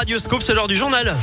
Radioscope, c'est l'heure du journal.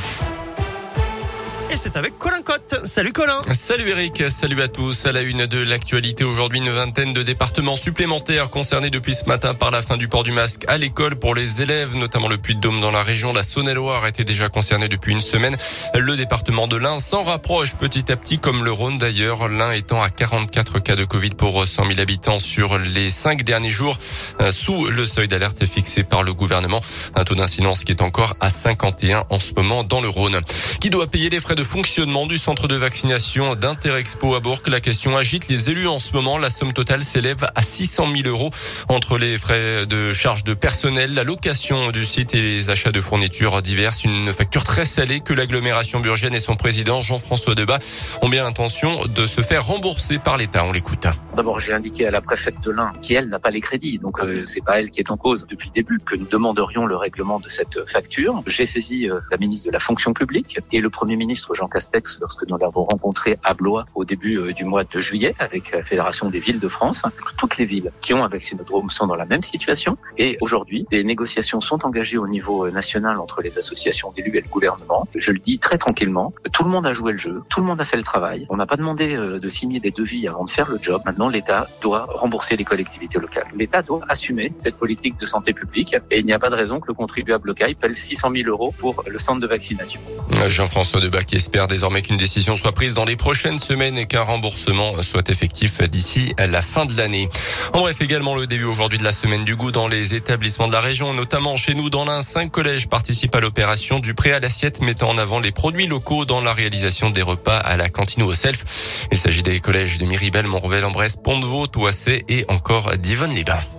Et c'est avec Colin Cotte. Salut Colin. Salut Eric, salut à tous. À la une de l'actualité aujourd'hui, une vingtaine de départements supplémentaires concernés depuis ce matin par la fin du port du masque à l'école pour les élèves, notamment le Puy-de-Dôme dans la région. La Saône-et-Loire était déjà concernée depuis une semaine. Le département de l'Ain s'en rapproche petit à petit comme le Rhône d'ailleurs. L'Ain étant à 44 cas de Covid pour 100 000 habitants sur les cinq derniers jours euh, sous le seuil d'alerte fixé par le gouvernement. Un taux d'incidence qui est encore à 51 en ce moment dans le Rhône. Qui doit payer les frais de fonctionnement du centre de vaccination d'Interexpo à Bourg. La question agite les élus en ce moment. La somme totale s'élève à 600 000 euros entre les frais de charge de personnel, la location du site et les achats de fournitures diverses. Une facture très salée que l'agglomération burgienne et son président Jean-François Debat ont bien l'intention de se faire rembourser par l'État. On l'écoute. D'abord, j'ai indiqué à la préfète de l'Ain qui elle n'a pas les crédits, donc euh, c'est pas elle qui est en cause depuis le début que nous demanderions le règlement de cette facture. J'ai saisi euh, la ministre de la fonction publique et le premier ministre Jean Castex lorsque nous l'avons rencontré à Blois au début euh, du mois de juillet avec la Fédération des villes de France. Toutes les villes qui ont un vaccinodrome sont dans la même situation et aujourd'hui, des négociations sont engagées au niveau euh, national entre les associations d'élus et le gouvernement. Je le dis très tranquillement, tout le monde a joué le jeu, tout le monde a fait le travail. On n'a pas demandé euh, de signer des devis avant de faire le job. Maintenant, l'État doit rembourser les collectivités locales. L'État doit assumer cette politique de santé publique et il n'y a pas de raison que le contribuable local paie 600 000 euros pour le centre de vaccination. Jean-François Debac espère désormais qu'une décision soit prise dans les prochaines semaines et qu'un remboursement soit effectif d'ici la fin de l'année. En bref, également le début aujourd'hui de la semaine du goût dans les établissements de la région, notamment chez nous dans l'un, cinq collèges participent à l'opération du prêt à l'assiette mettant en avant les produits locaux dans la réalisation des repas à la cantine ou au self. Il s'agit des collèges de Miribel, Montrevel, Embresse, Pont-de-Vaux, Toissé et encore d'Yvonne-les-Bains.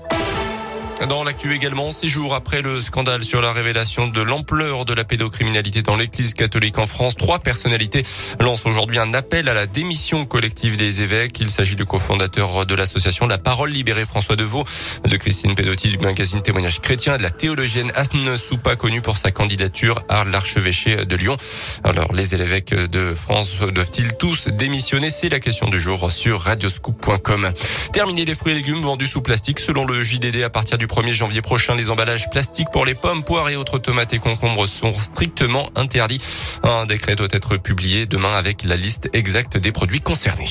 Dans l'actu également, six jours après le scandale sur la révélation de l'ampleur de la pédocriminalité dans l'église catholique en France, trois personnalités lancent aujourd'hui un appel à la démission collective des évêques. Il s'agit du cofondateur de l'association La Parole Libérée François Deveau, de Christine Pedotti du magazine Témoignage chrétien et de la théologienne Asne Soupa connue pour sa candidature à l'archevêché de Lyon. Alors, les évêques de France doivent-ils tous démissionner? C'est la question du jour sur radioscoop.com. Terminer les fruits et légumes vendus sous plastique selon le JDD à partir du 1er janvier prochain, les emballages plastiques pour les pommes, poires et autres tomates et concombres sont strictement interdits. Un décret doit être publié demain avec la liste exacte des produits concernés.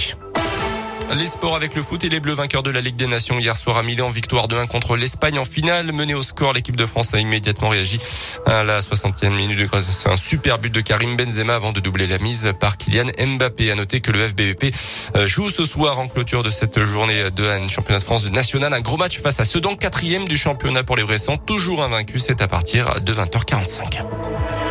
Les sports avec le foot et les Bleus vainqueurs de la Ligue des Nations hier soir à Milan, victoire de 1 contre l'Espagne en finale. Menée au score, l'équipe de France a immédiatement réagi à la 60e minute. C'est un super but de Karim Benzema avant de doubler la mise par Kylian Mbappé. À noter que le FBVP euh, joue ce soir en clôture de cette journée de championnat de France de national. Un gros match face à Sedan, quatrième du championnat pour les récents, toujours invaincu. C'est à partir de 20h45.